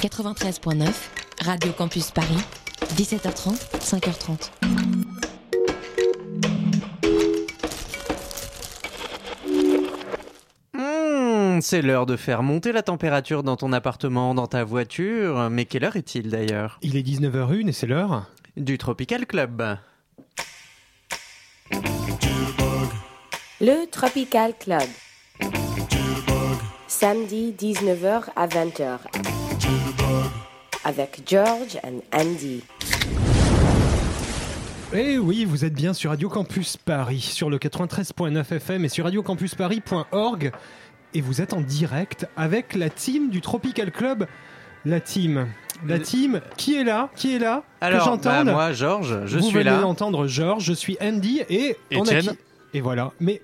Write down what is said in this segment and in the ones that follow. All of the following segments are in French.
93.9, Radio Campus Paris, 17h30, 5h30. Hmm, c'est l'heure de faire monter la température dans ton appartement, dans ta voiture. Mais quelle heure est-il d'ailleurs? Il est 19h01 et c'est l'heure Du Tropical Club. Le Tropical Club. Samedi 19h à 20h. Avec George and Andy. Eh oui, vous êtes bien sur Radio Campus Paris, sur le 93.9 FM et sur radiocampusparis.org. Et vous êtes en direct avec la team du Tropical Club. La team. La team, qui est là? Qui est là? Alors, Que j'entende? bah, moi, Georges, je Vous suis venez là. d'entendre Georges, je suis Andy et on a qui? Et voilà. Mais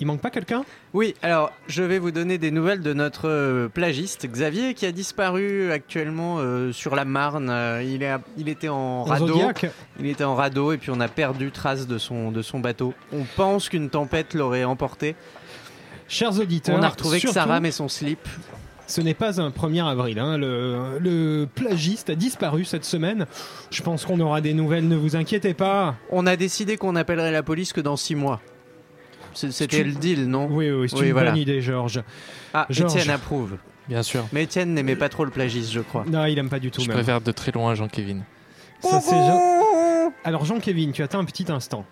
il manque pas quelqu'un? Oui, alors je vais vous donner des nouvelles de notre euh, plagiste Xavier qui a disparu actuellement euh, sur la Marne. Euh, il, est, à- il était en radeau. Zodiac Il était en radeau et puis on a perdu trace de son, de son bateau. On pense qu'une tempête l'aurait emporté. Chers auditeurs, On a retrouvé que surtout, sa rame et son slip. Ce n'est pas un 1er avril. hein. Le, le plagiste a disparu cette semaine. Je pense qu'on aura des nouvelles, ne vous inquiétez pas. On a décidé qu'on appellerait la police que dans six mois. C'est- C'était Tu- le deal, non Oui, oui, c'est Oui, une voilà. bonne idée, Georges. Ah, Georges. Étienne approuve. Bien sûr. Mais Étienne n'aimait pas trop le plagisme, je crois. Non, il aime pas du tout. Je même. préfère de très loin Jean-Kévin. Ça, c'est Jean- Alors, Jean-Kévin, tu attends un petit instant.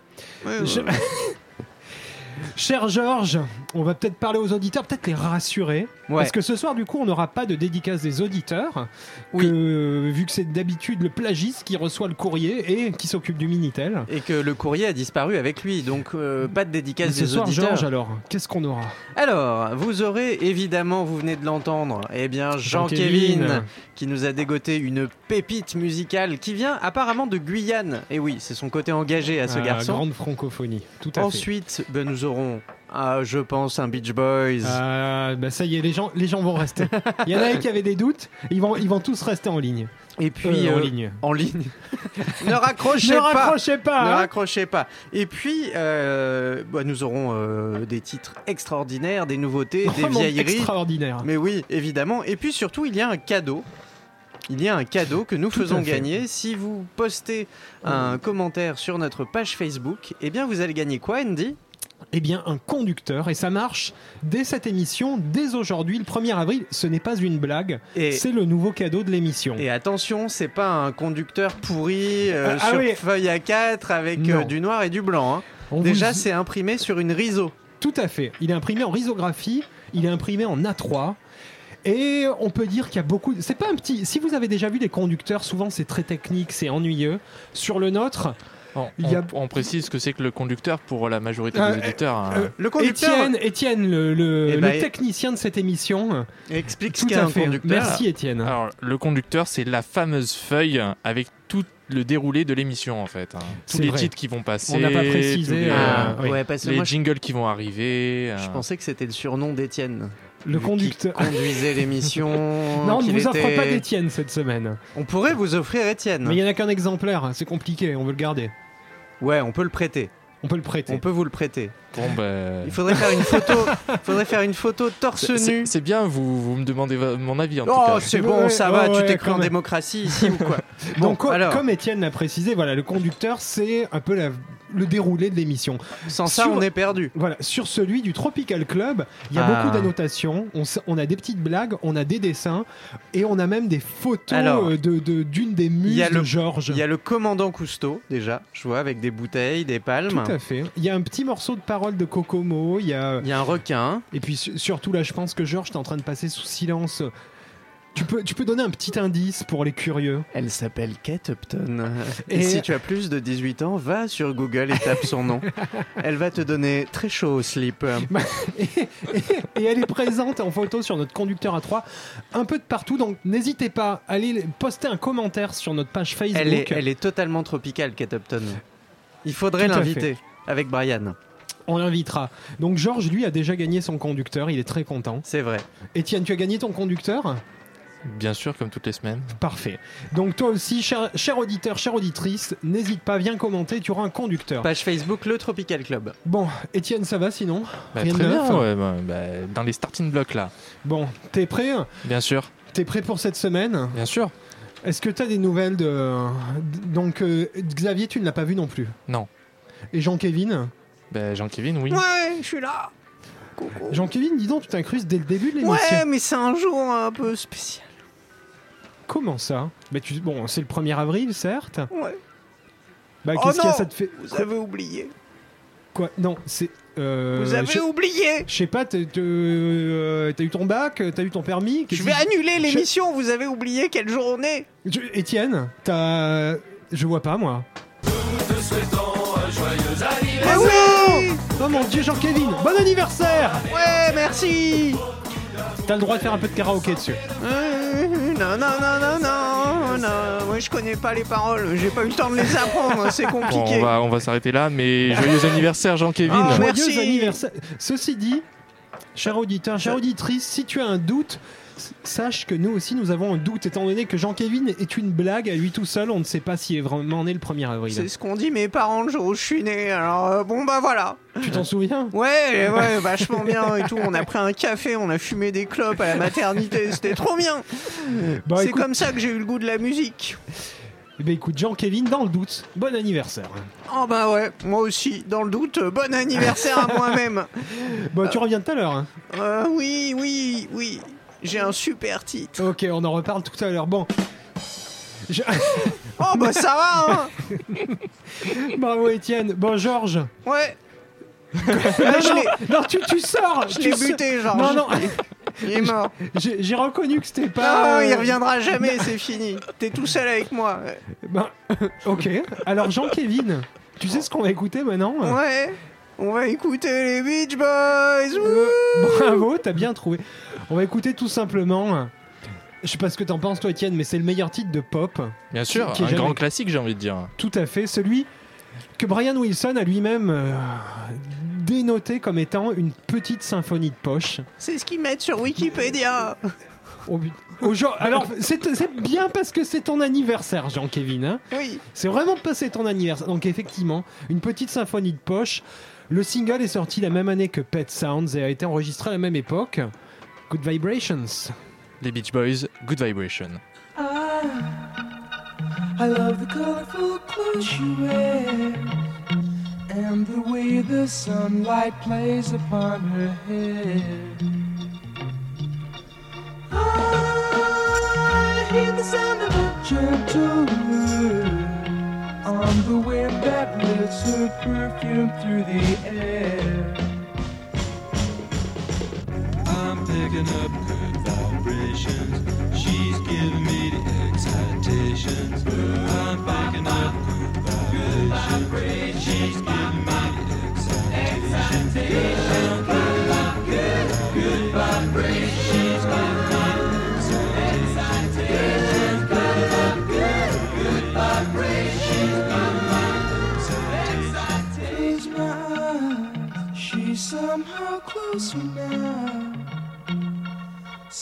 Ouais, Je- ouais. Cher Georges, on va peut-être parler aux auditeurs, peut-être les rassurer. Ouais. Parce que ce soir, du coup, on n'aura pas de dédicace des auditeurs. Oui. que, vu que c'est d'habitude le plagiste qui reçoit le courrier et qui s'occupe du Minitel. Et que le courrier a disparu avec lui, donc euh, pas de dédicace ce des soir, auditeurs. Georges, alors, qu'est-ce qu'on aura? Alors, vous aurez évidemment, vous venez de l'entendre, eh bien Jean-Kévin. Jean-Kévin qui nous a dégoté une pépite musicale qui vient apparemment de Guyane. Et oui, c'est son côté engagé à ce Ah, garçon. Grande francophonie, tout à fait. Ensuite, ben, nous aurons, ah, je pense, un Beach Boys. Ah, bah ça y est, les gens, les gens vont rester. Il y en a qui avaient des doutes, ils vont, ils vont tous rester en ligne. et puis, Euh, en euh, ligne. en ligne. ne raccrochez Ne pas. raccrochez pas Ne hein. raccrochez pas. Et puis, euh, bah, nous aurons euh, des titres extraordinaires, des nouveautés, des Vraiment vieilleries. extraordinaire. Mais oui, évidemment. Et puis surtout, il y a un cadeau. Il y a un cadeau que nous Tout faisons gagner. Si vous postez un commentaire sur notre page Facebook, eh bien vous allez gagner quoi, Andy? Eh bien, un conducteur, et ça marche dès cette émission, dès aujourd'hui, le 1er avril. Ce n'est pas une blague, et, c'est le nouveau cadeau de l'émission. et attention, c'est pas un conducteur pourri euh, Ah, ah sur oui. feuille A4 avec euh, du noir et du blanc. hein. On Déjà, vous- c'est imprimé sur une riso. Tout à fait. Il est imprimé en risographie, il est imprimé en A3. Et on peut dire qu'il y a beaucoup. C'est pas un petit. Si vous avez déjà vu les conducteurs, souvent c'est très technique, c'est ennuyeux. Sur le nôtre, On, Il y a- on- on précise ce que c'est que le conducteur pour la majorité Euh, des auditeurs. hein. euh, Le conducteur Étienne, Étienne, le, le- Eh le ben, technicien de cette émission. explique ce Tout qu'est à un fait. conducteur. Merci Étienne. Alors, le conducteur, c'est la fameuse feuille avec tout le déroulé de l'émission en fait. hein. Tous les vrai. titres qui vont passer. On n'a pas précisé, les, euh, Ah, oui. ouais, parce que les moi, je, jingles qui vont arriver. je euh, pensais que c'était le surnom d'Étienne. le conducteur. conduisait l'émission. Non, on ne vous offre pas d'Étienne cette semaine. On pourrait vous offrir Étienne. Mais il n'y en a qu'un exemplaire, c'est compliqué, on veut le garder. Ouais, on peut le prêter. On peut le prêter. On peut vous le prêter. Bon, ben, Il faudrait faire une photo. faudrait faire une photo torse nu. c'est bien, vous, vous me demandez mon avis en tout Oh, cas. c'est Ouais, bon, ça va. ouais, tu t'es cru en démocratie ici ou quoi Donc, Bon, co- alors, comme Étienne l'a précisé, voilà, le conducteur, c'est un peu la- le déroulé de l'émission. sans ça, on est perdu. Voilà, sur celui du Tropical Club, il y a Ah. beaucoup d'annotations, on, a des petites blagues, on a des dessins, et on a même des photos Alors, euh, de de- d'une des muses y a de Georges. Il y a le commandant Cousteau déjà, je vois, avec des bouteilles, des palmes. Tout à fait. Il y a un petit morceau de parole de Kokomo, il y a... Il y a un requin. Et puis su- surtout là, je pense que Georges est en train de passer sous silence. Tu peux, tu peux donner un petit indice pour les curieux. Elle s'appelle Kate Upton. Et, Et- si tu as plus de 18 ans, va sur Google et tape son nom. Elle va te donner très chaud au slip. et, et- et elle est présente en photo sur notre conducteur à 3 un peu de partout. Donc n'hésitez pas à aller poster un commentaire sur notre page Facebook. Elle est, elle est totalement tropicale, Kate Upton. Il faudrait l'inviter avec Brian. On l'invitera. Donc Georges, lui, a déjà gagné son conducteur. Il est très content. C'est vrai. Étienne, tu as gagné ton conducteur? Bien sûr, comme toutes les semaines. Parfait. Donc toi aussi, cher, cher auditeur, chère auditrice, n'hésite pas, viens commenter, tu auras un conducteur. Page Facebook, le Tropical Club. Bon, Étienne, ça va sinon? Bah, Rien de neuf bien, ouais, bah, bah, dans les starting blocks là. Bon, t'es prêt? Bien sûr. T'es prêt pour cette semaine? Bien sûr. Est-ce que t'as des nouvelles de. Donc, euh, Xavier, tu ne l'as pas vu non plus? Non. Et Jean-Kévin Ben, Jean-Kévin, oui. Ouais, je suis là. Coucou. Jean-Kévin, dis donc, tu t'incrustes dès le début de l'émission. Ouais, mais c'est un jour un peu spécial. Comment ça bah, tu... Bon, c'est le 1er avril, certes. Ouais. Bah, Oh qu'est-ce qu'il y a, ça te fait. Vous avez oublié. Quoi Non, c'est. euh, Vous avez oublié. Je sais pas, t'as euh, t'as eu ton bac, t'as eu ton permis Je vais annuler l'émission. Vous avez oublié quelle journée Je- Étienne, t'as. Je vois pas moi. Ah oui Oh mon dieu, Jean-Kévin, bon anniversaire Ouais, merci. T'as le droit de faire un peu de karaoké dessus. Euh, Non, non, non, non, non, non. Moi, je connais pas les paroles. J'ai pas eu le temps de les apprendre. C'est Bon, compliqué. on va, on va s'arrêter là, mais joyeux anniversaire Jean-Kévin. Ah, Joyeux anniversaire. Ceci dit, cher auditeur, chère auditrice, si tu as un doute, sache que nous aussi nous avons un doute, étant donné que Jean-Kévin est une blague à lui tout seul, on ne sait pas s'il est vraiment né le 1er avril. C'est ce qu'ont dit mes parents le jour où je suis né. Alors, euh, bon, bah voilà. Tu t'en souviens? Ouais, ouais, vachement bien et tout. On a pris un café, on a fumé des clopes à la maternité. C'était trop bien. Bah C'est écoute, comme ça que j'ai eu le goût de la musique. eh ben, écoute, Jean-Kévin, dans le doute, bon anniversaire. Oh bah ouais, moi aussi. Dans le doute, euh, bon anniversaire à moi-même. Bon, tu reviens tout à l'heure. hein. Euh, oui, oui, oui. J'ai un super titre. Ok, on en reparle tout à l'heure. Bon. Je- Oh bah ça va, hein Bravo Étienne. Bon Georges. Ouais. non, je non, non, tu, tu sors. Je tu l'ai sors. buté, genre. Non, non, Il est mort. j'ai j'ai reconnu que c'était pas. Ah, il euh, reviendra jamais, c'est fini. T'es tout seul avec moi. ben, ok. Alors Jean-Kévin, tu sais ce qu'on va écouter maintenant? Ouais. On va écouter les Beach Boys. Euh, Bravo, t'as bien trouvé. On va écouter tout simplement. Je sais pas ce que t'en penses toi Étienne, mais c'est le meilleur titre de pop. Bien sûr, Qui est un jamais- grand classique, j'ai envie de dire. Tout à fait, celui que Brian Wilson a lui-même euh, dénoté comme étant une petite symphonie de poche. C'est ce qu'ils mettent sur Wikipédia. Au but- au jour- Alors, c'est c'est bien parce que c'est ton anniversaire, Jean-Kévin. hein. Oui. c'est vraiment parce que c'est ton anniversaire. Donc, effectivement, une petite symphonie de poche. Le single est sorti la même année que Pet Sounds et a été enregistré à la même époque. Good Vibrations. Les Beach Boys, Good Vibration. Ah, I love the colorful clothes she wears and the way the sunlight plays upon her hair. Ah, I hear the sound of a gentle word on the wind that lifts her perfume through the air. Picking up good vibrations. She's giving me the excitations. I'm picking up good vibrations. She's giving me the excitations. Good, good vibrations. Excitations. Good, good eyes, she's somehow closer now.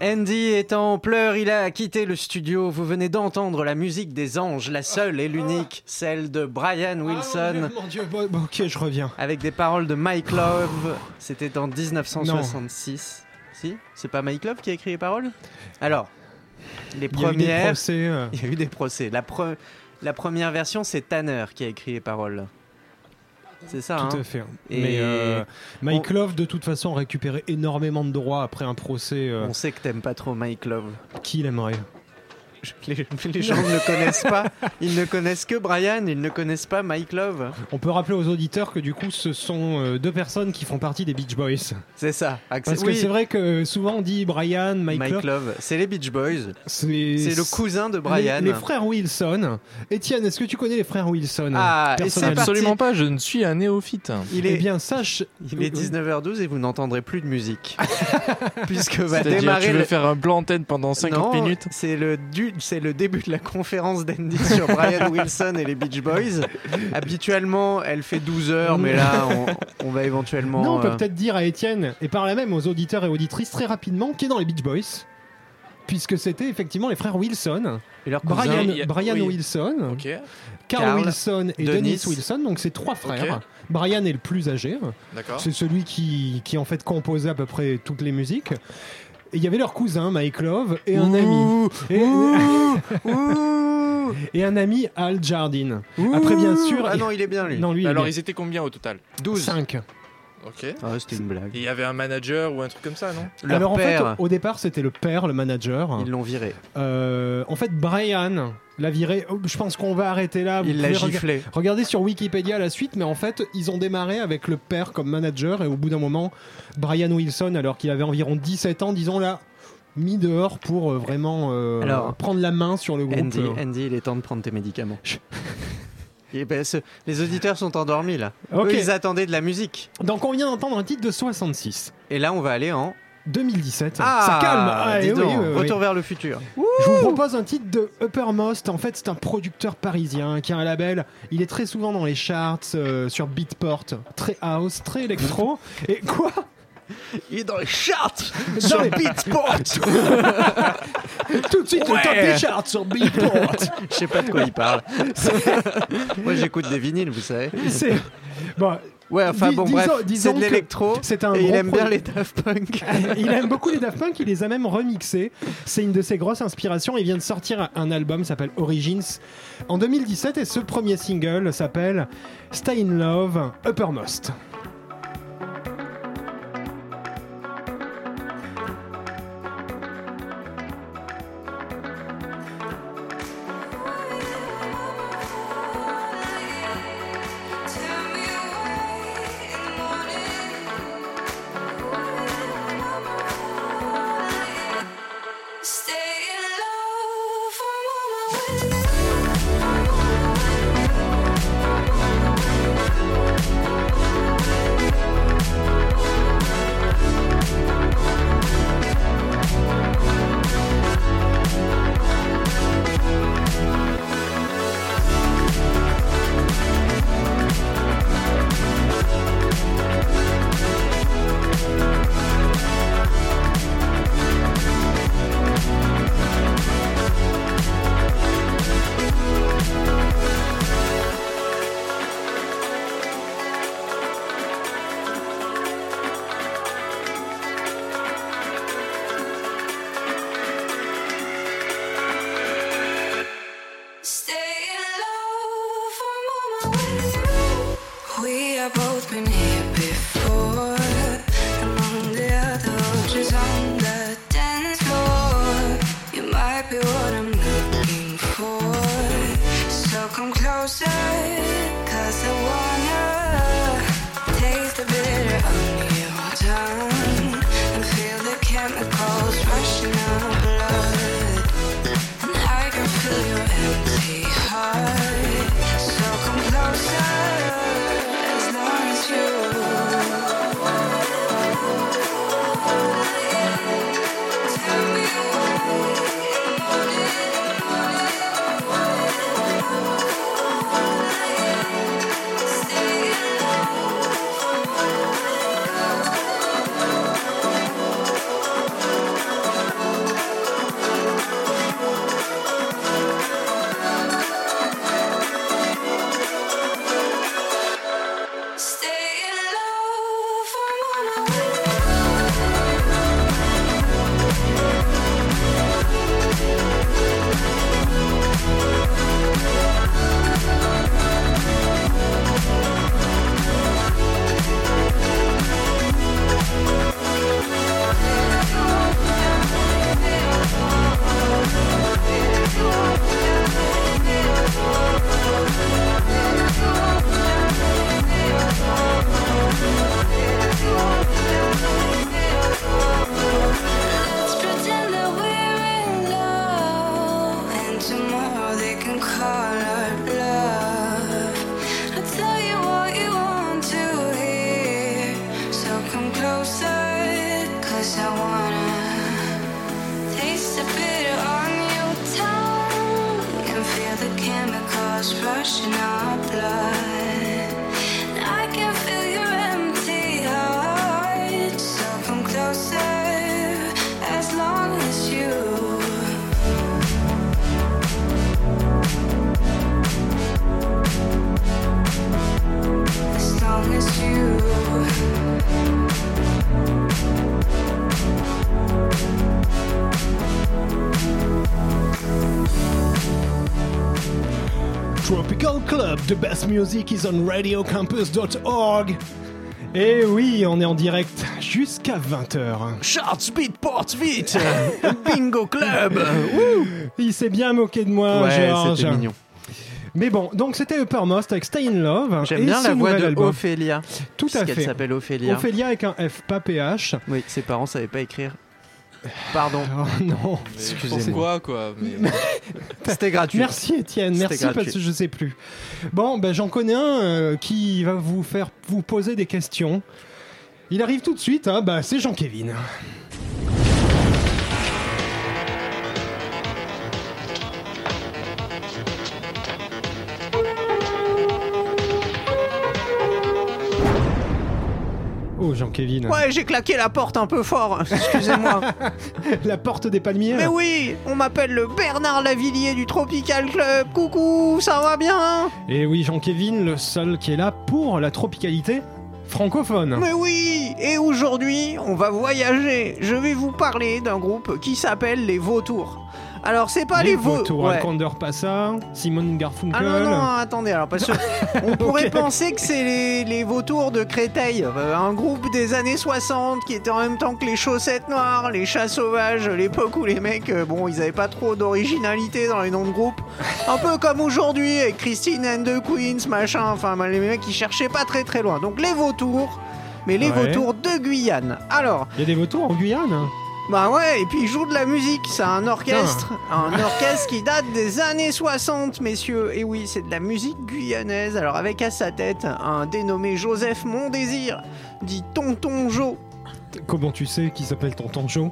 Gaëtan pleure, il a quitté le studio. Vous venez d'entendre la musique des anges, la seule et l'unique, celle de Brian Ah, Wilson, Dieu, mon Dieu, bon, bon, ok, je reviens. avec des paroles de Mike Love. C'était en 1966. Si C'est pas Mike Love qui a écrit les paroles? Alors, les Il y a eu des premières. procès. euh, Il y a eu des procès. La, pre- la première version, c'est Tanner qui a écrit les paroles. C'est ça, Tout hein à fait. Et Mais euh, Mike on- Love, de toute façon, a récupéré énormément de droits après un procès euh, On sait que t'aimes pas trop Mike Love. qui l'aimerait? Les, les gens ne le connaissent pas. Ils ne connaissent que Brian, ils ne connaissent pas Mike Love. On peut rappeler aux auditeurs que du coup, ce sont euh, deux personnes qui font partie des Beach Boys. C'est ça. Parce que c'est vrai que souvent on dit Brian, Mike, Mike Love. Love. C'est les Beach Boys. C'est le cousin de Brian. Les, les frères Wilson. Étienne, est-ce que tu connais les frères Wilson Ah. Absolument pas, je ne suis un néophyte. Il Eh est, bien, sache. il est 19h12 et vous n'entendrez plus de musique. Puisque va C'est-à-dire, démarrer tu veux le... faire un plan antenne pendant 50 Non, minutes C'est le, c'est le début de la conférence d'Andy sur Brian Wilson et les Beach Boys. Habituellement, elle fait 12 heures, mais là, on, on va éventuellement. Non, on peut euh, peut-être dire à Étienne, et par là même aux auditeurs et auditrices très rapidement, qui est dans les Beach Boys? Puisque c'était effectivement les frères Wilson, et leur cousin, Brian, il y a- Brian oui. Wilson, Carl, Carl, Wilson et Dennis. Dennis Wilson, donc c'est trois frères. Brian est le plus âgé, d'accord. c'est celui qui, qui en fait composait à peu près toutes les musiques. Il y avait leur cousin Mike Love et un ami. Et, et un ami Al Jardine. Après, bien sûr. Ah non, il est bien lui. non, lui, il est Alors, bien. ils étaient combien au total? 12. 5. Ok. Ah, c'était une blague. Et il y avait un manager ou un truc comme ça, non? Leur Alors en fait, au départ, c'était le père, le manager. ils l'ont viré. Euh, en fait, Brian l'a viré. oh, Je pense qu'on va arrêter là. Vous Il l'a pouvez rega- giflé. Regardez sur Wikipédia la suite, mais en fait, ils ont démarré avec le père comme manager et au bout d'un moment, Brian Wilson, alors qu'il avait environ 17 ans, disons là, mis dehors pour euh, vraiment euh, Alors, prendre la main sur le groupe. Andy, euh. Andy, il est temps de prendre tes médicaments. Et ben, ce- les auditeurs sont endormis là. Eux, ils attendaient de la musique. Donc on vient d'entendre un titre de 66. Et là, on va aller en. 2017. Ça calme. Ah, dis eh oui, donc, oui, oui. Retour vers le futur. Je vous propose un titre de Uppermost. En fait, c'est un producteur parisien qui a un label. Il est très souvent dans les charts euh, sur Beatport. Très house, très électro. Et quoi? Il est dans les charts sur Beatport. Tout de suite, le top des charts sur Beatport. Je sais pas de quoi il parle. Moi, j'écoute des vinyles, vous savez. c'est bon. Ouais, enfin bon, bref, c'est de l'électro. C'est un Et il aime bien les Daft Punk. il aime beaucoup les Daft Punk, il les a même remixés. C'est une de ses grosses inspirations. Il vient de sortir un album, s'appelle Origins, en 2017, et ce premier single s'appelle Stay in Love, Uppermost. Music is on radiocampus.org. Et oui, on est en direct jusqu'à 20h. Charts Beatport vite Bingo Club Il s'est bien moqué de moi, Ouais, George. c'était mignon. Mais bon, donc c'était Uppermost avec Stay in Love. J'aime et bien la voix de album. Ophélia. Tout à fait. s'appelle Ophélia. Ophélia avec un F, pas PH. Oui, ses parents savaient pas écrire. Pardon, Oh non. excusez-moi. Pourquoi quoi mais... C'était gratuit. Merci Étienne, merci gratuit. parce que je sais plus. Bon, ben j'en connais un euh, qui va vous faire vous poser des questions. Il arrive tout de suite, hein, bah, c'est Jean-Kévin. Oh Jean-Kévin, Ouais, j'ai claqué la porte un peu fort, excusez-moi. la porte des palmiers. Mais oui, on m'appelle le Bernard Lavillier du Tropical Club. Coucou, ça va bien? Et oui Jean-Kévin, le seul qui est là pour la tropicalité francophone. Mais oui, et aujourd'hui, on va voyager. Je vais vous parler d'un groupe qui s'appelle les Vautours. Alors, c'est pas les, les Vautours. vautours, Alexander Passa, Simon Garfunkel. Ah non, non, attendez, alors parce que on pourrait penser que c'est les, les vautours de Créteil, euh, un groupe des années 60 qui était en même temps que les chaussettes noires, les chats sauvages, l'époque où les mecs, euh, bon, ils avaient pas trop d'originalité dans les noms de groupe. Un peu comme aujourd'hui avec Christine and the Queens, machin, enfin, bah, les mecs qui cherchaient pas très très loin. Donc les vautours, mais les Ouais. vautours de Guyane. Alors, Il y a des vautours en Guyane? Bah ouais, et puis ils jouent de la musique, c'est un orchestre, un orchestre qui date des années 60, messieurs. Et oui, c'est de la musique guyanaise, alors avec à sa tête un dénommé Joseph Mondésir, dit Tonton Jo. Comment tu sais qu'il s'appelle Tonton Joe?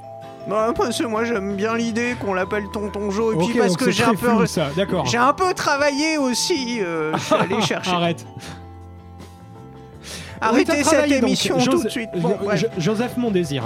Bah, parce que moi j'aime bien l'idée qu'on l'appelle Tonton Jo, et puis parce que j'ai un peu... flou, ça, d'accord. J'ai un peu travaillé aussi, euh, je suis allé chercher. Arrête. Arrêtez cette émission tout de suite. Bon, Jo-. Jo- Joseph Mondésir.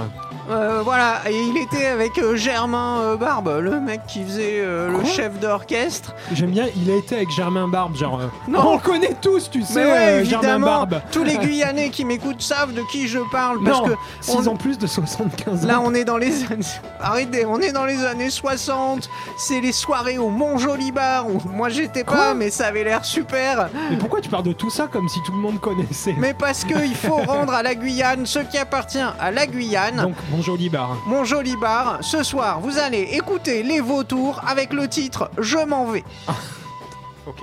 Euh, voilà, et il était avec euh, Germain euh, Barbe, le mec qui faisait euh, le Quoi chef d'orchestre. J'aime bien, il a été avec Germain Barbe, genre. euh, Non. On le connaît tous, tu sais, Mais ouais, euh, Germain évidemment, Barbe. tous les Guyanais qui m'écoutent savent de qui je parle parce non, que 6 on- ans plus de 75 ans. là on est dans les années arrêtez, on est dans les années 60, c'est les soirées au Mont Jolibar où moi j'étais pas Quoi mais ça avait l'air super. Mais pourquoi tu parles de tout ça comme si tout le monde connaissait? Mais parce que il faut rendre à la Guyane ce qui appartient à la Guyane. Donc, mon joli bar. Mon joli bar, ce soir vous allez écouter les vautours avec le titre Je m'en vais. Ok.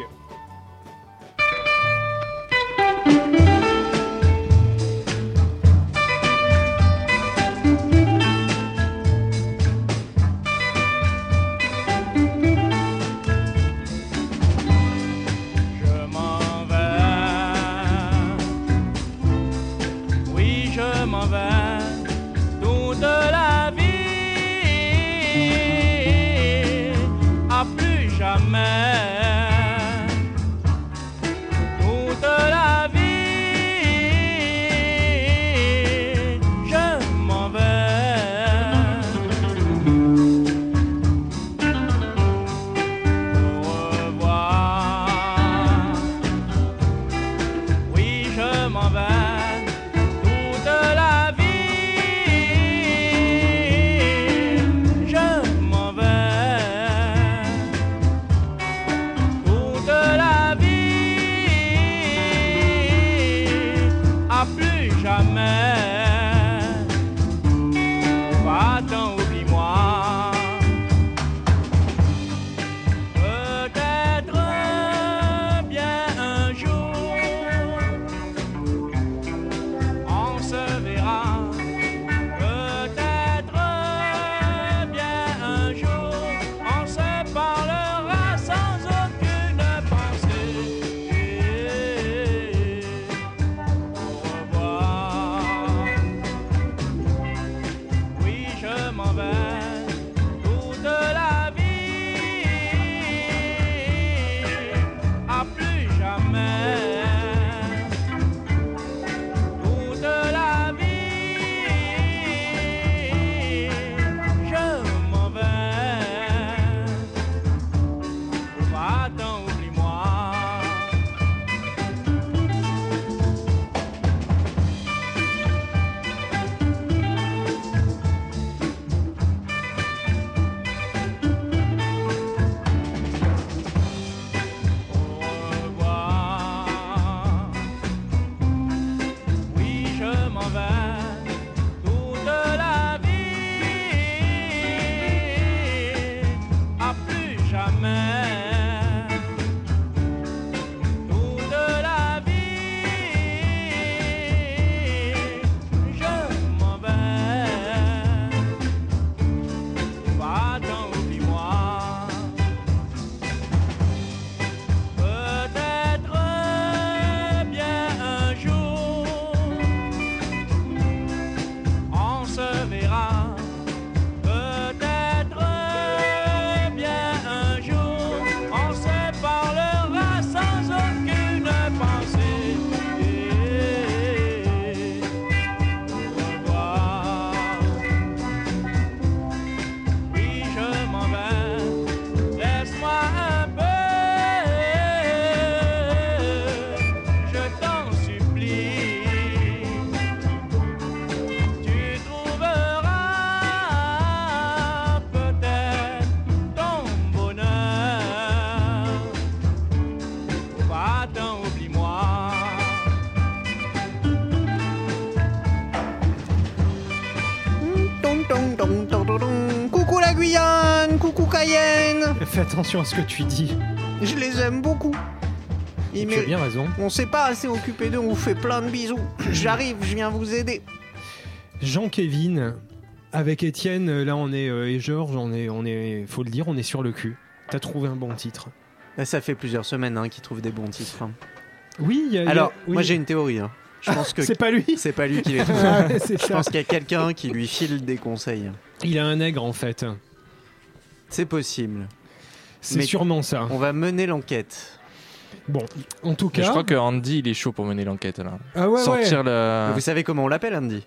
Dong, dong, dong, dong, dong. Coucou la Guyane, coucou Cayenne. Fais attention à ce que tu dis. Je les aime beaucoup. Ils Tu as bien raison. On s'est pas assez occupé d'eux, on vous fait plein de bisous. J'arrive, je viens vous aider. Jean-Kévin, avec Étienne, là on est, euh, et Georges, on est, on est, faut le dire, on est sur le cul. T'as trouvé un bon titre. Ça fait plusieurs semaines hein, qu'ils trouvent des bons titres. hein. Oui, il y a- il y a- Alors, oui. moi j'ai une théorie. hein. Je pense que C'est pas lui c'est pas lui qui les trouve. Ah, c'est Je ça. pense qu'il y a quelqu'un qui lui file des conseils. Il a un nègre en fait. C'est possible. C'est sûrement ça. On va mener l'enquête. Bon, en tout Mais cas. Je crois que Andy, il est chaud pour mener l'enquête là. Ah ouais, Sortir ouais. le. Vous savez comment on l'appelle, Andy?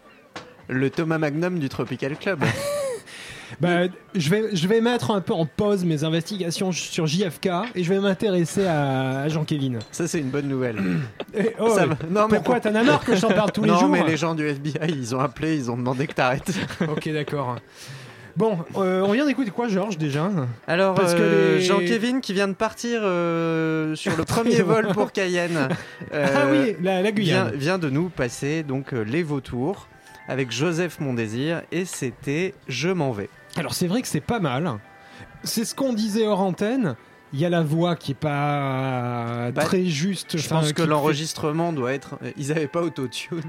Le Thomas Magnum du Tropical Club. Bah, je vais, je vais mettre un peu en pause mes investigations sur JFK et je vais m'intéresser à, à Jean-Kévin. Ça, c'est une bonne nouvelle. Et- oh, Ça ouais. va- Non, mais Pourquoi T'en as marre que je t'en parle tous les non, jours mais les gens du FBI, ils ont appelé, ils ont demandé que t'arrêtes. Ok, d'accord. Bon, euh, on vient d'écouter quoi, Georges, déjà Alors, Parce que euh, les- Jean-Kévin qui vient de partir euh, sur le premier bon. vol pour Cayenne. euh, Ah oui, la, la vient, Guyane. vient de nous passer donc euh, les vautours avec Joseph Mondésir et c'était Je m'en vais. Alors, c'est vrai que c'est pas mal. C'est ce qu'on disait hors antenne. Il y a la voix qui est pas Bah, très juste. Je pense que l'enregistrement doit être. Ils avaient pas autotune.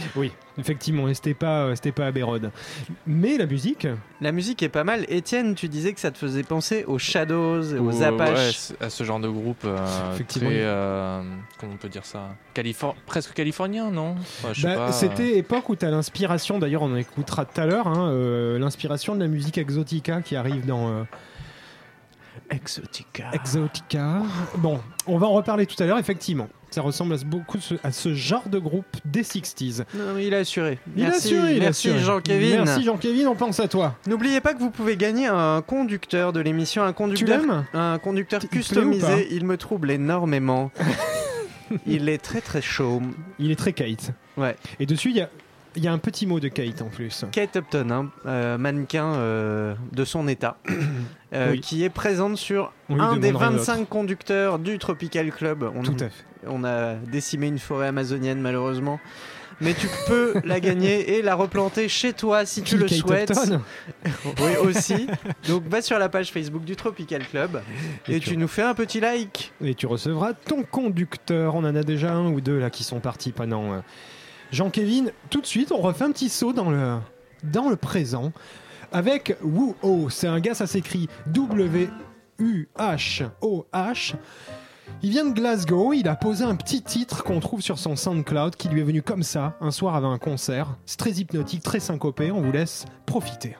Oui, effectivement, et c'était pas, euh, c'était pas. Mais la musique, La musique est pas mal. Étienne, tu disais que ça te faisait penser aux Shadows et aux Ou, Apaches. ouais, à ce genre de groupe euh, Effectivement. très euh, comment on peut dire ça? Califor- presque californien non? Enfin, je sais bah, pas, euh, c'était époque où tu as l'inspiration, d'ailleurs on en écoutera tout à l'heure, hein, euh, l'inspiration de la musique exotica qui arrive dans euh, Exotica. Exotica. Bon, on va en reparler tout à l'heure, effectivement. Ça ressemble à ce, beaucoup ce- à ce genre de groupe des 60s. Non, il a assuré. Il a merci, assuré, il merci assuré. Jean-Kévin. Merci Jean-Kévin, on pense à toi. N'oubliez pas que vous pouvez gagner un conducteur de l'émission, un Tu conducteur, l'aimes un conducteur customisé. Il me trouble énormément. il est très très chaud. Il est très Kate. Ouais. Et dessus, il y a, il y a un petit mot de Kate en plus. Kate Upton, hein, euh, mannequin euh, de son état, euh, Oui. qui est présente sur On un des demandera une 25 conducteurs du Tropical Club. On, Tout à fait. on a décimé une forêt amazonienne malheureusement. Mais tu peux la gagner et la replanter chez toi si tu Qui, le Kate souhaites. Upton Oui, aussi. Donc va sur la page Facebook du Tropical Club et, Et tu tu- nous fais un petit like. Et tu recevras ton conducteur. On en a déjà un ou deux là qui sont partis pendant. Jean-Kévin, tout de suite, on refait un petit saut dans le, dans le présent avec Woo Oh. C'est un gars, ça s'écrit W-U-H-O-H. Il vient de Glasgow, il a posé un petit titre qu'on trouve sur son SoundCloud qui lui est venu comme ça, un soir avant un concert. C'est très hypnotique, très syncopé, on vous laisse profiter.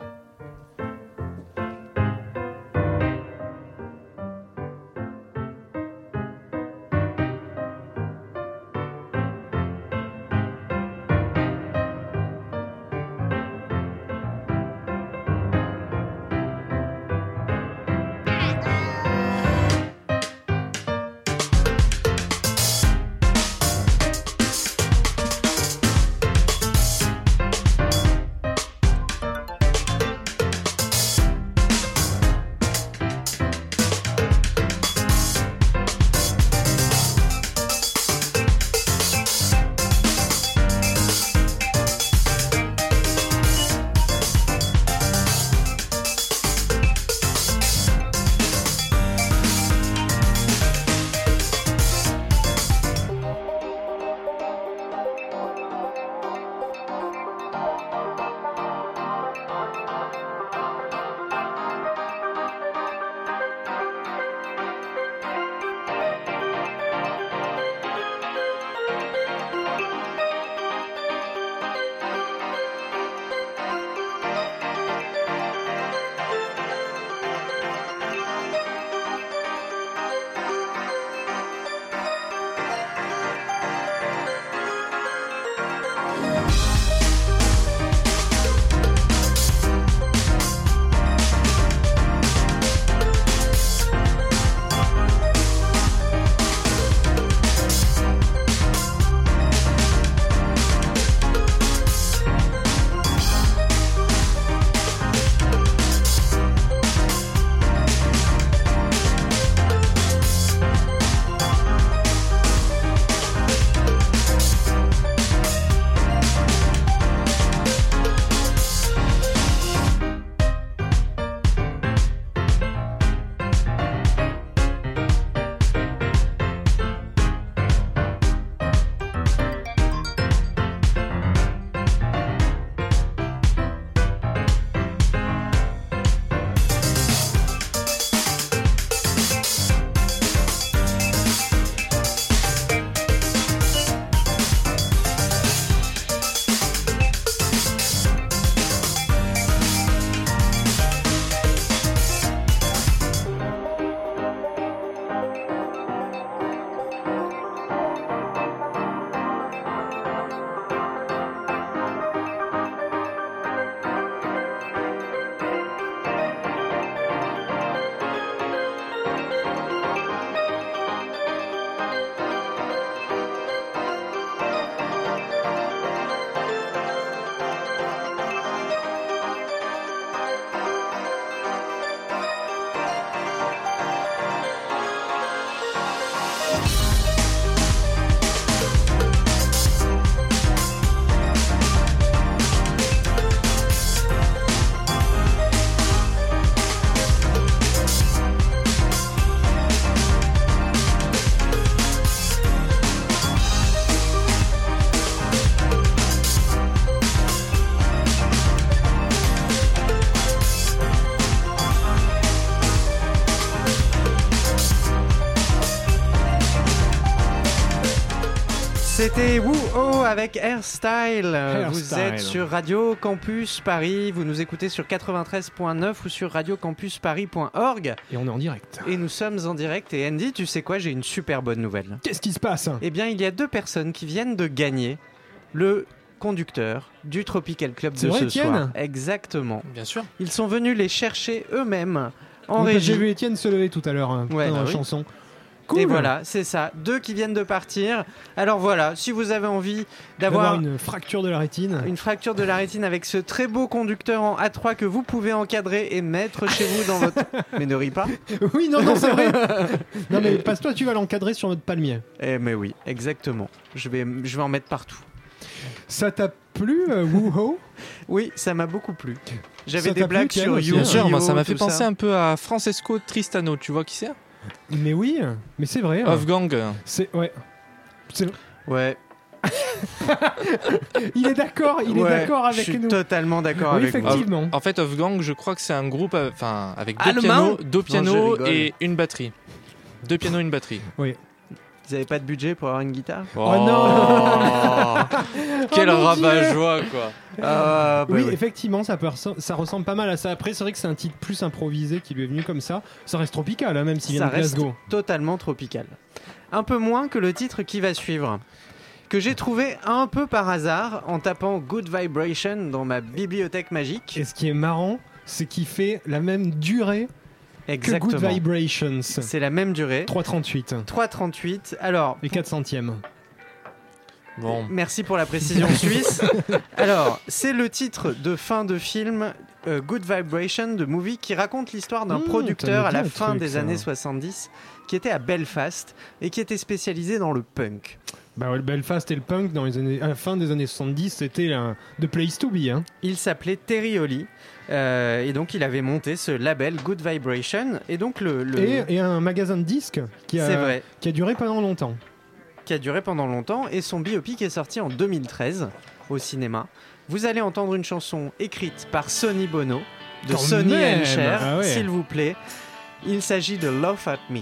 C'était Woo Oh avec Hairstyle. Vous Hairstyle. êtes sur Radio Campus Paris. Vous nous écoutez sur 93.9 ou sur radiocampusparis.org. Et on est en direct. Et nous sommes en direct. Et Andy, tu sais quoi J'ai une super bonne nouvelle. Qu'est-ce qui se passe? Eh bien, il y a deux personnes qui viennent de gagner le conducteur du Tropical Club de vrai, ce Étienne soir. Exactement. Bien sûr. Ils sont venus les chercher eux-mêmes en régie. J'ai vu Étienne se lever tout à l'heure hein, Ouais, dans bah la oui. chanson. Cool. Et voilà, c'est ça. Deux qui viennent de partir. Alors voilà, si vous avez envie D'avoir une fracture de la rétine. une fracture de la rétine avec ce très beau conducteur en A3 que vous pouvez encadrer et mettre chez vous dans votre... Mais ne ris pas. Oui, non, non, c'est vrai. non, mais passe-toi, tu vas l'encadrer sur notre palmier. Eh mais oui, exactement. Je vais, je vais en mettre partout. Ça t'a plu, euh, Wooho Oui, ça m'a beaucoup plu. J'avais des blagues sur You. Bien sûr, moi ça m'a fait penser un peu à Francesco Tristano, tu vois qui c'est? Mais oui, mais c'est vrai. hein. Off Gang. C'est ouais. C'est- Ouais, Il est d'accord, il est d'accord avec je suis nous. totalement d'accord Oui, avec vous. effectivement. En fait, Off Gang, je crois que c'est un groupe euh, enfin avec deux Allemand pianos, deux pianos et une batterie. Deux pianos, une batterie. Vous avez pas de budget pour avoir une guitare Oh non Quel Oh rabat-joie quoi Ah, bah Oui, ouais. effectivement, ça, peut ressem- ça ressemble pas mal à ça. Après, c'est vrai que c'est un titre plus improvisé qui lui est venu comme ça. Ça reste tropical, hein, même s'il vient Ça de reste Glasgow. totalement tropical. Un peu moins que le titre qui va suivre, que j'ai trouvé un peu par hasard en tapant Good Vibration dans ma bibliothèque magique. Et ce qui est marrant, c'est qu'il fait la même durée que Exactement. Good Vibrations. C'est la même durée. 3,38 3,38. Alors, et 4 centièmes. Bon, merci pour la précision suisse. Alors, c'est le titre de fin de film euh, Good Vibration de Movie qui raconte l'histoire d'un Mmh, producteur à la fin truc, des ça. années 70 qui était à Belfast et qui était spécialisé dans le punk. Bah ouais, le Belfast et le punk dans les années, à la fin des années 70, c'était un the place to be. Hein. Il s'appelait Terry Holly euh, et donc il avait monté ce label Good Vibration et donc le, le- Et, et un magasin de disques qui a, vrai qui a duré pendant longtemps. qui a duré pendant longtemps et son biopic est sorti en 2013 au cinéma. Vous allez entendre une chanson écrite par Sonny Bono de Quand Sonny and Cher, Ah ouais. s'il vous plaît. Il s'agit de Love at Me.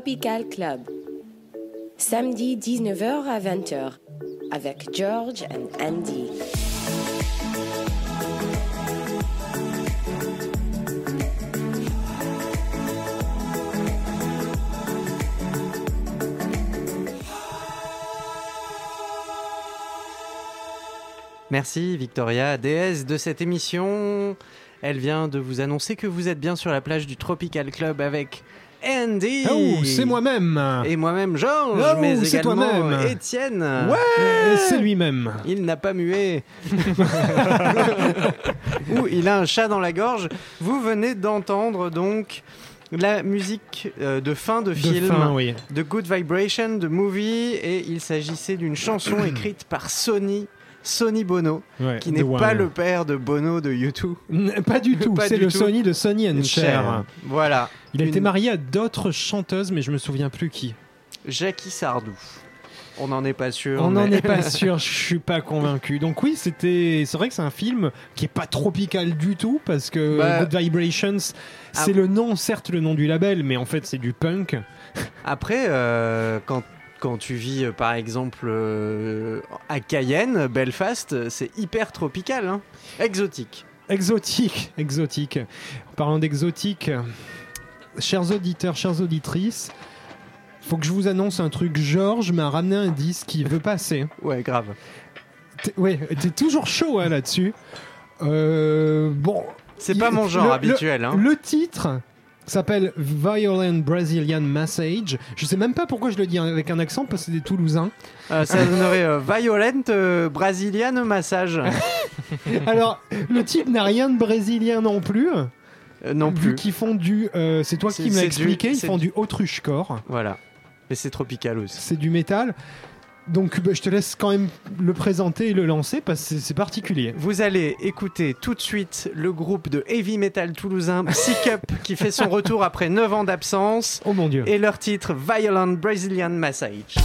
Tropical Club. Samedi 19h à 20h avec George and Andy. Merci Victoria, déesse de cette émission. Elle vient de vous annoncer que vous êtes bien sur la plage du Tropical Club avec Andy. Oh, c'est moi-même Et moi-même Georges, Oh, mais c'est également toi-même. Étienne. Euh, C'est lui-même. Il n'a pas mué. Ou il a un chat dans la gorge. Vous venez d'entendre donc la musique euh, de fin de De film fin, oui. de Good Vibration, de Movie, et il s'agissait d'une chanson écrite par Sony. Sonny Bono, Ouais, qui n'est pas le père de Bono de U2. N- Pas du tout, c'est le tout. Sony de Sony and Cher. Voilà. Il a Une- été marié à d'autres chanteuses, mais je me souviens plus qui. Jackie Sardou. On n'en est pas sûr. On n'en mais- est pas sûr, je suis pas convaincu. Donc oui, c'était, c'est vrai que c'est un film qui est pas tropical du tout parce que Bah- Good Vibrations, c'est Ah. le nom, certes le nom du label, mais en fait c'est du punk. Après, euh, quand, quand tu vis euh, par exemple euh, à Cayenne, Belfast, c'est hyper tropical, hein. exotique. Exotique, exotique. En parlant d'exotique, chers auditeurs, chères auditrices, faut que je vous annonce un truc. Georges m'a ramené un disque qui veut passer. Ouais, grave. T'es- ouais, t'es toujours chaud hein, là-dessus. Euh, bon, C'est pas mon genre le- habituel. hein. Le titre s'appelle Violent Brazilian Massage. Je sais même pas pourquoi je le dis avec un accent parce que c'est des Toulousains. Euh, ça donnerait euh, Violent euh, Brazilian Massage. Alors, le titre n'a rien de brésilien non plus. Euh, non Vu plus. qu'ils font du. euh, c'est toi qui du- expliqué, ils font du- du autruche-core. Voilà. Mais c'est tropical aussi. C'est du métal. Donc, bah, je te laisse quand même le présenter et le lancer parce que c'est- particulier. Vous allez écouter tout de suite le groupe de heavy metal toulousain Psych Up qui fait son retour après 9 ans d'absence Oh mon dieu. et leur titre Violent Brazilian Massage.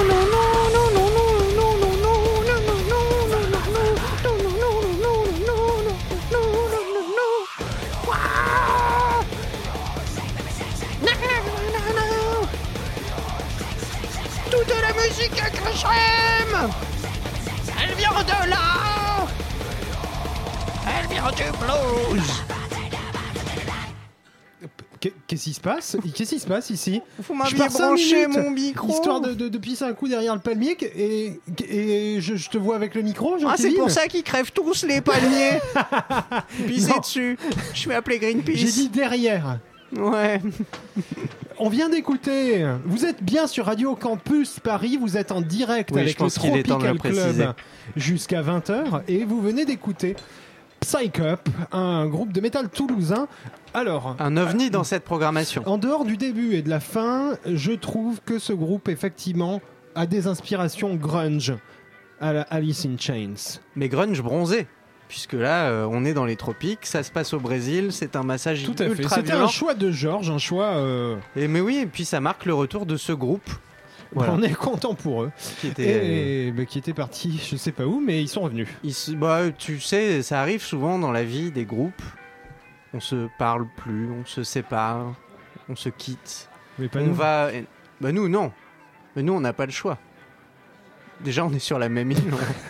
Toute se passe Qu'est-ce qui se passe ici Vous cinq branché minutes, mon micro Histoire de, de, de pisser un coup derrière le palmier et, et je, je te vois avec le micro, Ah, c'est pour ça qu'ils crèvent tous les palmiers Pissez Non. dessus Je vais appeler Greenpeace J'ai dit derrière. Ouais On vient d'écouter. Vous êtes bien sur Radio Campus Paris. Vous êtes en direct Oui, avec je pense le qu'il est temps de le Tropical préciser. Club jusqu'à 20h et vous venez d'écouter Psych Up, un groupe de métal toulousain. Alors, Un ovni dans cette programmation. en dehors du début et de la fin, je trouve que ce groupe effectivement a des inspirations grunge à la Alice in Chains. Mais grunge bronzé Puisque là, euh, on est dans les tropiques, ça se passe au Brésil, c'est un massage Tout à fait. ultra C'était un choix de Georges, un choix. euh, Et mais oui, et puis ça marque le retour de ce groupe. Voilà. On est content pour eux. Qui était, Et bah, qui était parti, je sais pas où, mais ils sont revenus. Ils se- bah, tu sais, ça arrive souvent dans la vie des groupes. On se parle plus, on se sépare, on se quitte. Mais pas on nous. va. Bah nous non. Mais nous on n'a pas le choix. Déjà on est sur la même île.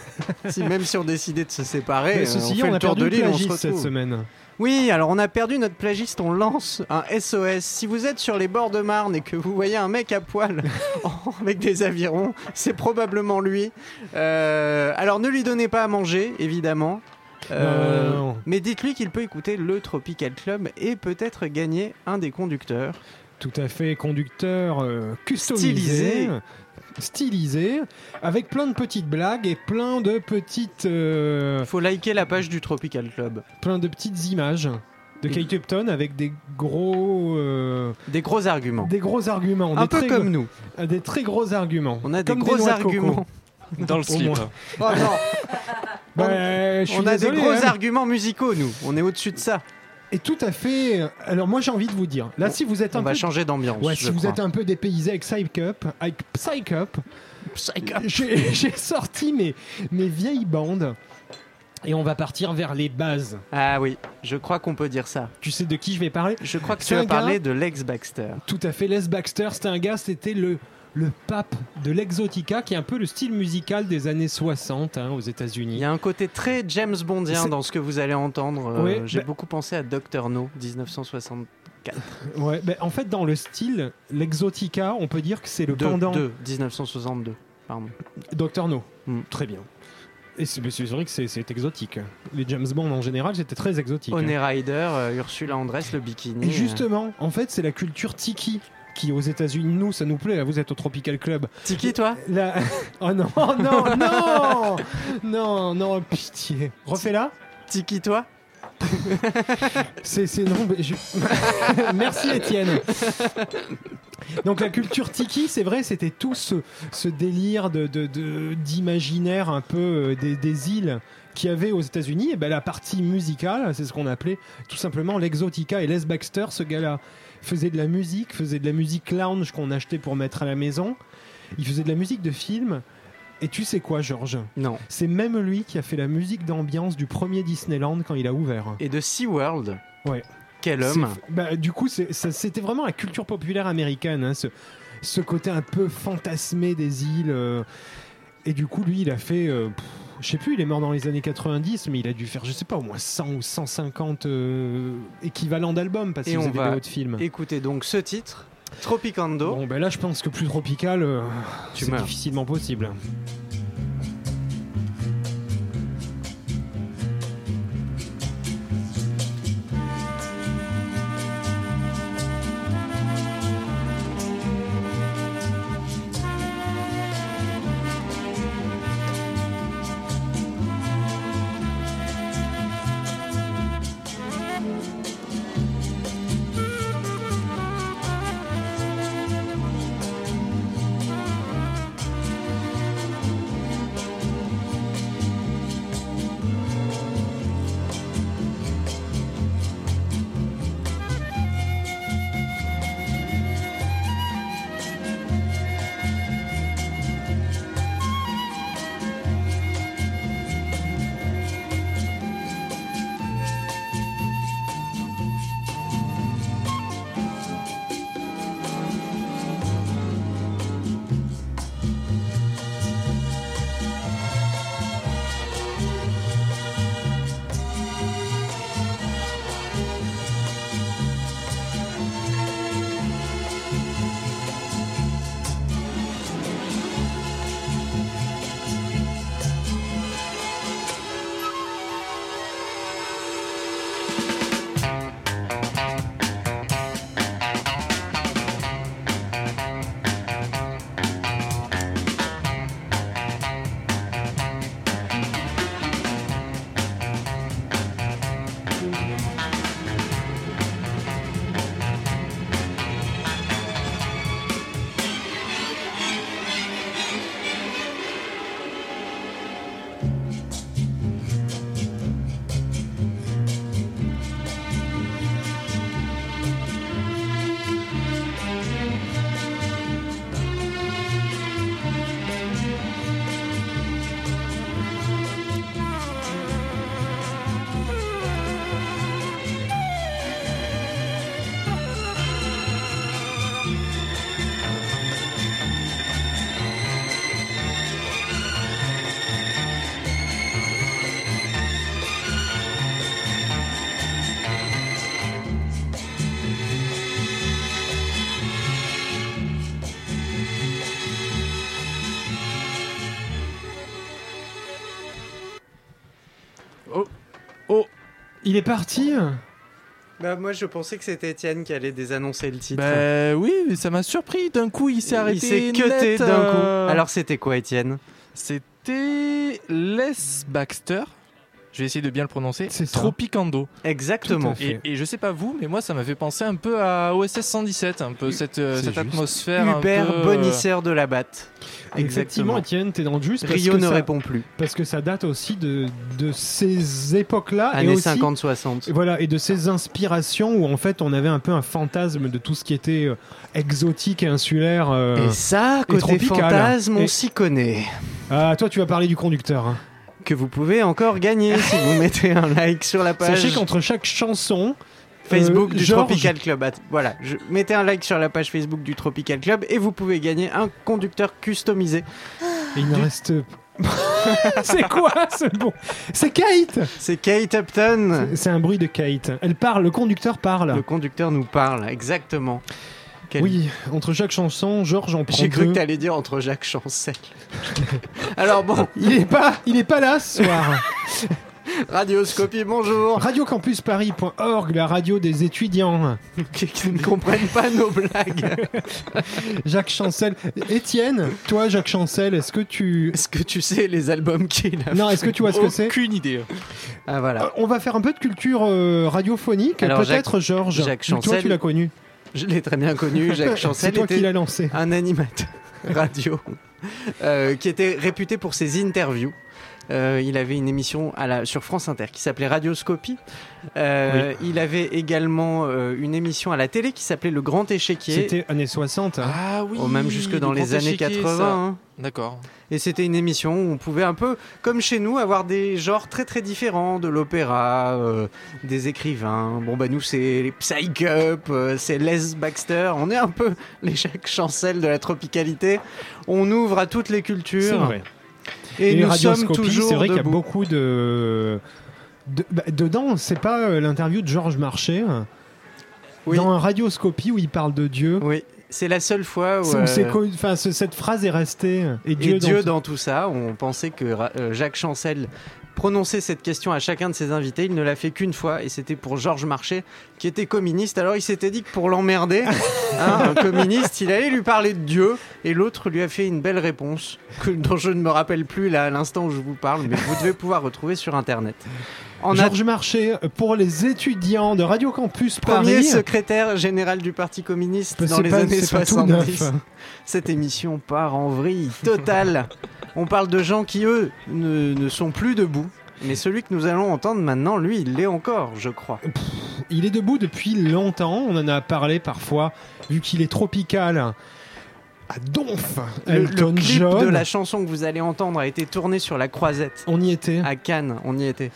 si même si on décidait de se séparer, Mais euh, ceci on fait on le a tour perdu de le l'île, on se plagiste cette retrouve. semaine. Oui, alors on a perdu notre plagiste, on lance un SOS. Si vous êtes sur les bords de Marne et que vous voyez un mec à poil avec des avirons, c'est probablement lui. Euh, alors ne lui donnez pas à manger, évidemment. Euh, Non, non, non. Mais dites-lui qu'il peut écouter le Tropical Club et peut-être gagner un des conducteurs. Tout à fait conducteur euh, customisé, Stylisé. Stylisé, avec plein de petites blagues et plein de petites, euh, Il faut liker la page du Tropical Club. plein de petites images de Kate Upton avec des gros, euh, Des gros arguments. des gros arguments, Un des peu très, comme nous. euh, des très gros arguments. On a des Comme gros noix de coco. arguments. Dans le slip. moins. Oh non, Bah, je suis on a désolé, des gros hein. arguments musicaux, nous. On est au-dessus de ça. Et tout à fait. Alors moi j'ai envie de vous dire, là si vous êtes On un va peu changer d'ambiance. Ouais, si vous crois. êtes un peu dépaysé avec Psych Up, avec Psych Up, Psych j'ai j'ai sorti mes, mes vieilles bandes et on va partir vers les bases. Ah oui, je crois qu'on peut dire ça. Tu sais de qui je vais parler? Je crois que C'est tu un as parlé gars- de Lex Baxter. Tout à fait, Les Baxter, c'était un gars, c'était le, le pape de l'exotica, qui est un peu le style musical des années 60 hein, aux Il États-Unis. y a un côté très James Bondien dans ce que vous allez entendre. Euh, J'ai bah- beaucoup pensé à Dr No 1964. Ouais, ben, en fait, dans le style, l'exotica, on peut dire que c'est le pendant. deux, 1962. Pardon. Docteur No. Hmm. Très bien. Et c'est vrai que c'est- exotique. Les James Bond en général, c'était très exotique. hein. Honey Rider, euh, Ursula Andress, le bikini. Et justement, en fait, c'est la culture tiki qui aux États-Unis, nous, ça nous plaît. Là, vous êtes au Tropical Club. Tiki, toi? Là... Oh non, oh non, non, non, non, pitié. Refais-la. Tiki, toi? C'est, c'est non. mais je- Merci Étienne. Donc la culture tiki, c'est vrai, c'était tout ce, ce délire de, de- de- d'imaginaire un peu euh, des, des îles qu'il y avait aux États-Unis. Et ben la partie musicale, c'est ce qu'on appelait tout simplement l'exotica. Et Les Baxter, ce gars-là, faisait de la musique, faisait de la musique lounge qu'on achetait pour mettre à la maison. Il faisait de la musique de film. Et tu sais quoi, Georges? Non. C'est même lui qui a fait la musique d'ambiance du premier Disneyland quand il a ouvert. Et de SeaWorld Ouais. Quel homme bah, du coup, c'était vraiment la culture populaire américaine, hein, ce, ce côté un peu fantasmé des îles. euh, et du coup, lui, il a fait. euh, pff, je sais plus, il est mort dans les années 90, mais il a dû faire, je sais pas, au moins 100 ou 150 euh, équivalents d'albums parce qu'il faisait des de films. Écoutez donc ce titre, Tropicando. Bon, ben là, je pense que plus tropical, euh, c'est difficilement possible. Il est parti Bah, moi, je pensais que c'était Étienne qui allait désannoncer le titre. Bah oui, mais ça m'a surpris. D'un coup, il s'est arrêté. Il s'est cuté net, d'un euh, coup. Alors, c'était quoi, Étienne? C'était Les Baxter. Je vais essayer de bien le prononcer. Tropicando. Exactement. Et, et je sais pas vous, mais moi ça m'a fait penser un peu à OSS 117, un peu cette, euh, cette atmosphère. Hubert peu, euh, Bonisseur de la batte. Effectivement, Étienne, t'es dans le juste. Rio ne ça- répond plus. Parce que ça date aussi de, de ces époques-là. et Années aussi, 50-60. Et Voilà, et de ces inspirations où en fait on avait un peu un fantasme de tout ce qui était euh, exotique et insulaire. euh. Et ça, et côté tropical. fantasme, on Et- s'y connaît. Ah, toi tu vas parler du conducteur. hein. Que vous pouvez encore gagner si vous mettez un like sur la page Sachez qu'entre chaque chanson, Facebook euh, du Georges- Tropical Club. Voilà, je... mettez un like sur la page Facebook du Tropical Club et vous pouvez gagner un conducteur customisé. il ne reste. c'est quoi ce bon? C'est Kate C'est Kate Upton. C'est un bruit de Kate. Elle parle, le conducteur parle. Le conducteur nous parle, exactement. Quel- Oui, entre chaque chanson, Georges en prend J'ai cru deux. que t'allais dire entre Jacques Chancel. Alors bon, Il est pas, il est pas là ce soir. Radioscopie, bonjour. Radiocampusparis.org, la radio des étudiants. Qui qui ne comprennent pas nos blagues. Jacques Chancel. Étienne, toi Jacques Chancel, est-ce que tu... Est-ce que tu sais les albums qu'il a Non, est-ce que tu vois ce que c'est? Aucune idée. Ah voilà. Euh, On va faire un peu de culture euh, radiophonique. Alors, Peut-être Georges. Jacques Toi Chancel, tu l'as connu? Je l'ai très bien connu. Jacques C'est Chancel toi qui était l'as lancé. un animateur radio euh, qui était réputé pour ses interviews. Euh, il avait une émission à la, sur France Inter qui s'appelait Radioscopie. Euh, Il avait également euh, une émission à la télé qui s'appelait Le Grand Échiquier. C'était années 60. hein. Ah oui. Oh, même jusque dans le les années échiquier, 80. ça. hein. D'accord. Et c'était une émission où on pouvait un peu, comme chez nous, avoir des genres très très différents, de l'opéra, euh, des écrivains. Bon bah nous c'est les euh, c'est Les Baxter. On est un peu les Jacques Chancel de la tropicalité. On ouvre à toutes les cultures. C'est vrai. Et, Et, nous sommes toujours c'est vrai qu'il y a beaucoup de... de- bah, dedans, c'est pas euh, l'interview de Georges Marchais. Oui. Dans un Radioscopie où il parle de Dieu. Oui, c'est la seule fois où, euh, cette phrase est restée. Et Et Dieu, Dieu, dans- dans... tout ça, on pensait que euh, Jacques Chancel prononçait cette question à chacun de ses invités. Il ne l'a fait qu'une fois et c'était pour Georges Marchais qui était communiste. Alors il s'était dit que pour l'emmerder, hein, un communiste, il allait lui parler de Dieu et l'autre lui a fait une belle réponse que, dont je ne me rappelle plus là à l'instant où je vous parle, mais vous devez pouvoir retrouver sur internet. En Georges Marchais, pour les étudiants de Radio Campus Premier Paris. secrétaire général du Parti communiste dans les pas- années c'est pas tout 70. neuf. Cette émission part en vrille totale. On parle de gens qui, eux, ne, ne sont plus debout. Mais celui que nous allons entendre maintenant, lui, il l'est encore, je crois. Il est debout depuis longtemps. On en a parlé parfois, vu qu'il est tropical. À Donf, Le, le clip John. de la chanson que vous allez entendre a été tourné sur la Croisette, On y était. à Cannes. On y était.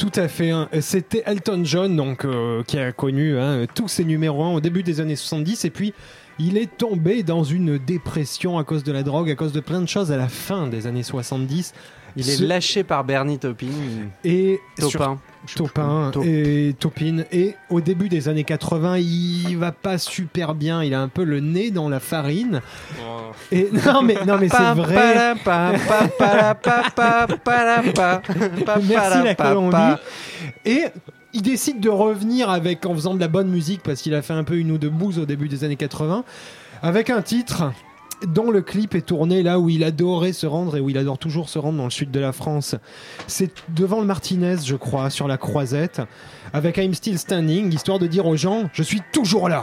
Tout à fait. hein. C'était Elton John, donc euh, qui a connu hein, tous ses numéros 1 au début des années 70, et puis il est tombé dans une dépression à cause de la drogue, à cause de plein de choses à la fin des années 70. Il est lâché par Bernie Taupin. Et Taupin. Et Taupin. Et au début des années 80, il va pas super bien. Il a un peu le nez dans la farine. Oh. Et non mais non mais c'est vrai. Merci la Colombie. Et il décide de revenir avec en faisant de la bonne musique parce qu'il a fait un peu une ou deux bouses au début des années 80 avec un titre dont le clip est tourné là où il adorait se rendre et où il adore toujours se rendre dans le sud de la France. C'est devant le Martinez, je crois, sur la croisette, avec I'm Still Standing, histoire de dire aux gens, je suis toujours là.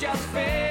just fail.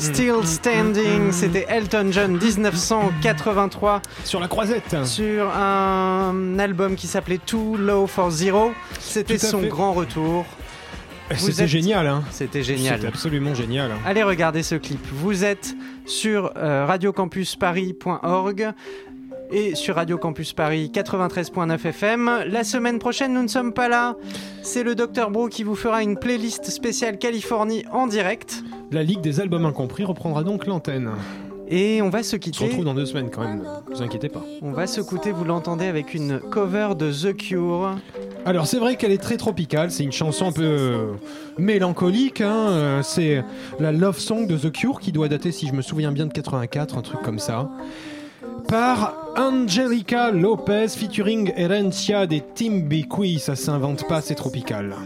Still Standing, c'était Elton John 1983 Sur la croisette. sur un album qui s'appelait Too Low for Zero. C'était son fait. grand retour. C'était êtes- génial, hein. C'était C'était génial. absolument génial. Allez regarder ce clip. Vous êtes sur euh, radiocampusparis.org et sur Radio Campus Paris 93.9 FM. La semaine prochaine, nous ne sommes pas là. C'est le Dr Bro qui vous fera une playlist spéciale Californie en direct. La Ligue des albums incompris reprendra donc l'antenne. Et on va se On se quitter. retrouve dans deux semaines quand même. Ne vous inquiétez pas. On va se quitter, vous l'entendez, avec une cover de The Cure. Alors c'est vrai qu'elle est très tropicale, c'est une chanson un peu euh, mélancolique, hein, euh, c'est la love song de The Cure qui doit dater, si je me souviens bien, de 84, un truc comme ça, par Angelica Lopez featuring Herencia des Timbiqui, ça s'invente pas, c'est tropical.